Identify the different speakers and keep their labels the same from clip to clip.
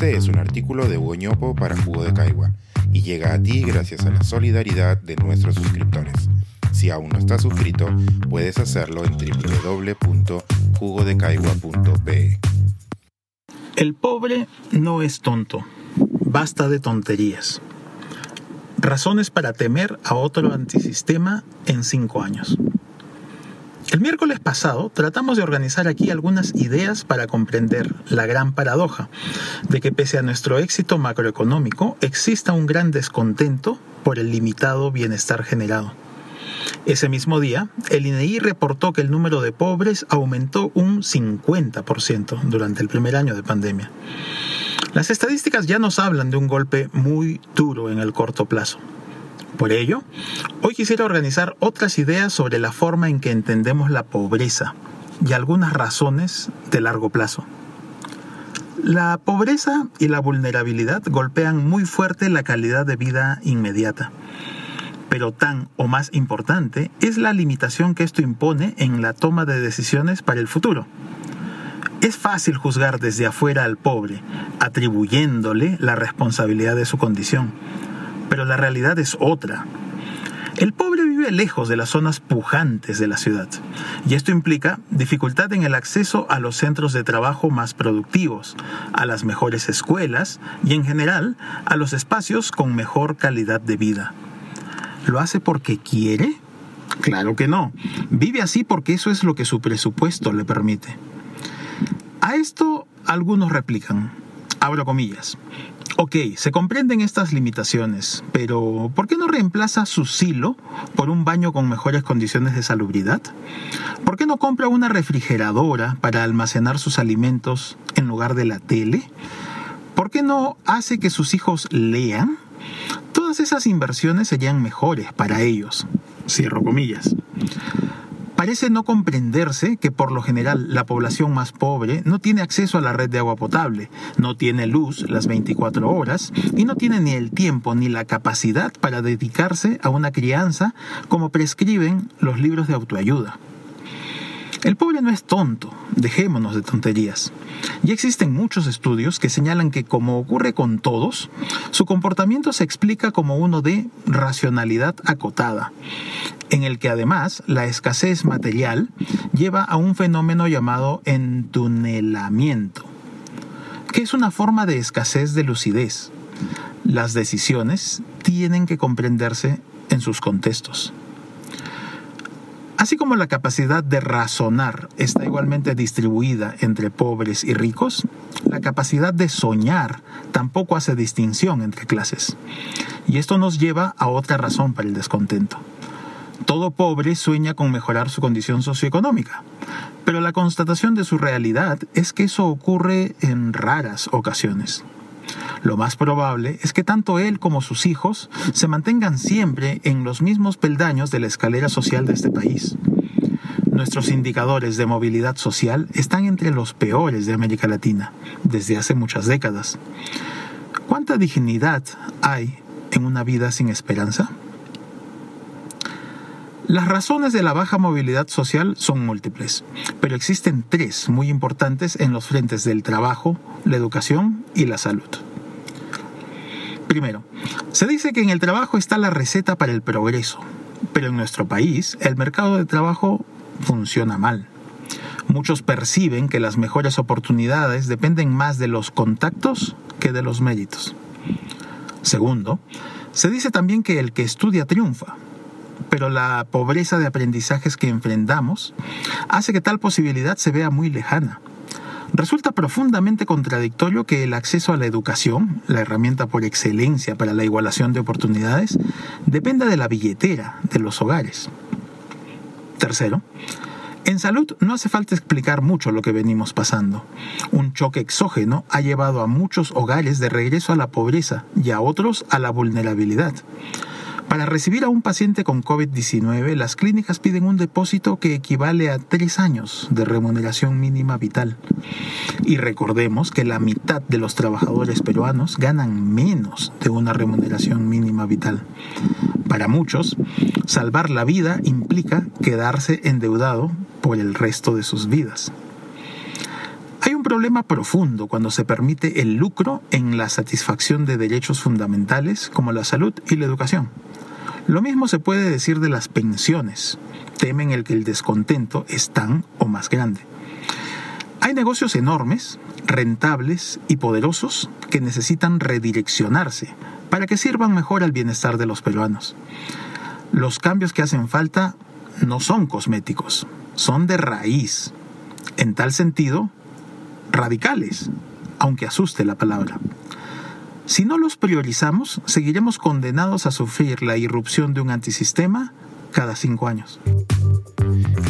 Speaker 1: Este es un artículo de Hugo para Jugo de Caigua y llega a ti gracias a la solidaridad de nuestros suscriptores. Si aún no estás suscrito, puedes hacerlo en www.jugodecaigua.pe.
Speaker 2: El pobre no es tonto, basta de tonterías. Razones para temer a otro antisistema en cinco años. El miércoles pasado tratamos de organizar aquí algunas ideas para comprender la gran paradoja de que pese a nuestro éxito macroeconómico exista un gran descontento por el limitado bienestar generado. Ese mismo día, el INEI e reportó que el número de pobres aumentó un 50% durante el primer año de pandemia. Las estadísticas ya nos hablan de un golpe muy duro en el corto plazo. Por ello, hoy quisiera organizar otras ideas sobre la forma en que entendemos la pobreza y algunas razones de largo plazo. La pobreza y la vulnerabilidad golpean muy fuerte la calidad de vida inmediata. Pero tan o más importante es la limitación que esto impone en la toma de decisiones para el futuro. Es fácil juzgar desde afuera al pobre, atribuyéndole la responsabilidad de su condición pero la realidad es otra. El pobre vive lejos de las zonas pujantes de la ciudad y esto implica dificultad en el acceso a los centros de trabajo más productivos, a las mejores escuelas y en general a los espacios con mejor calidad de vida. ¿Lo hace porque quiere? Claro que no. Vive así porque eso es lo que su presupuesto le permite. A esto algunos replican, abro comillas, Ok, se comprenden estas limitaciones, pero ¿por qué no reemplaza su silo por un baño con mejores condiciones de salubridad? ¿Por qué no compra una refrigeradora para almacenar sus alimentos en lugar de la tele? ¿Por qué no hace que sus hijos lean? Todas esas inversiones serían mejores para ellos. Cierro comillas. Parece no comprenderse que por lo general la población más pobre no tiene acceso a la red de agua potable, no tiene luz las 24 horas y no tiene ni el tiempo ni la capacidad para dedicarse a una crianza como prescriben los libros de autoayuda. El pobre no es tonto, dejémonos de tonterías. Ya existen muchos estudios que señalan que, como ocurre con todos, su comportamiento se explica como uno de racionalidad acotada en el que además la escasez material lleva a un fenómeno llamado entunelamiento, que es una forma de escasez de lucidez. Las decisiones tienen que comprenderse en sus contextos. Así como la capacidad de razonar está igualmente distribuida entre pobres y ricos, la capacidad de soñar tampoco hace distinción entre clases. Y esto nos lleva a otra razón para el descontento. Todo pobre sueña con mejorar su condición socioeconómica, pero la constatación de su realidad es que eso ocurre en raras ocasiones. Lo más probable es que tanto él como sus hijos se mantengan siempre en los mismos peldaños de la escalera social de este país. Nuestros indicadores de movilidad social están entre los peores de América Latina desde hace muchas décadas. ¿Cuánta dignidad hay en una vida sin esperanza? Las razones de la baja movilidad social son múltiples, pero existen tres muy importantes en los frentes del trabajo, la educación y la salud. Primero, se dice que en el trabajo está la receta para el progreso, pero en nuestro país el mercado de trabajo funciona mal. Muchos perciben que las mejores oportunidades dependen más de los contactos que de los méritos. Segundo, se dice también que el que estudia triunfa, pero la pobreza de aprendizajes que enfrentamos hace que tal posibilidad se vea muy lejana. Resulta profundamente contradictorio que el acceso a la educación, la herramienta por excelencia para la igualación de oportunidades, dependa de la billetera de los hogares. Tercero, en salud no hace falta explicar mucho lo que venimos pasando. Un choque exógeno ha llevado a muchos hogares de regreso a la pobreza y a otros a la vulnerabilidad. Para recibir a un paciente con COVID-19, las clínicas piden un depósito que equivale a tres años de remuneración mínima vital. Y recordemos que la mitad de los trabajadores peruanos ganan menos de una remuneración mínima vital. Para muchos, salvar la vida implica quedarse endeudado por el resto de sus vidas problema profundo cuando se permite el lucro en la satisfacción de derechos fundamentales como la salud y la educación. Lo mismo se puede decir de las pensiones. Temen el que el descontento es tan o más grande. Hay negocios enormes, rentables y poderosos que necesitan redireccionarse para que sirvan mejor al bienestar de los peruanos. Los cambios que hacen falta no son cosméticos, son de raíz. En tal sentido, radicales, aunque asuste la palabra. Si no los priorizamos, seguiremos condenados a sufrir la irrupción de un antisistema cada cinco años.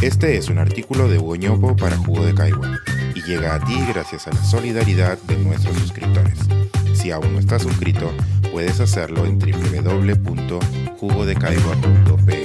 Speaker 1: Este es un artículo de Hugo para Jugo de Caigua y llega a ti gracias a la solidaridad de nuestros suscriptores. Si aún no estás suscrito, puedes hacerlo en www.jugodecaigua.pe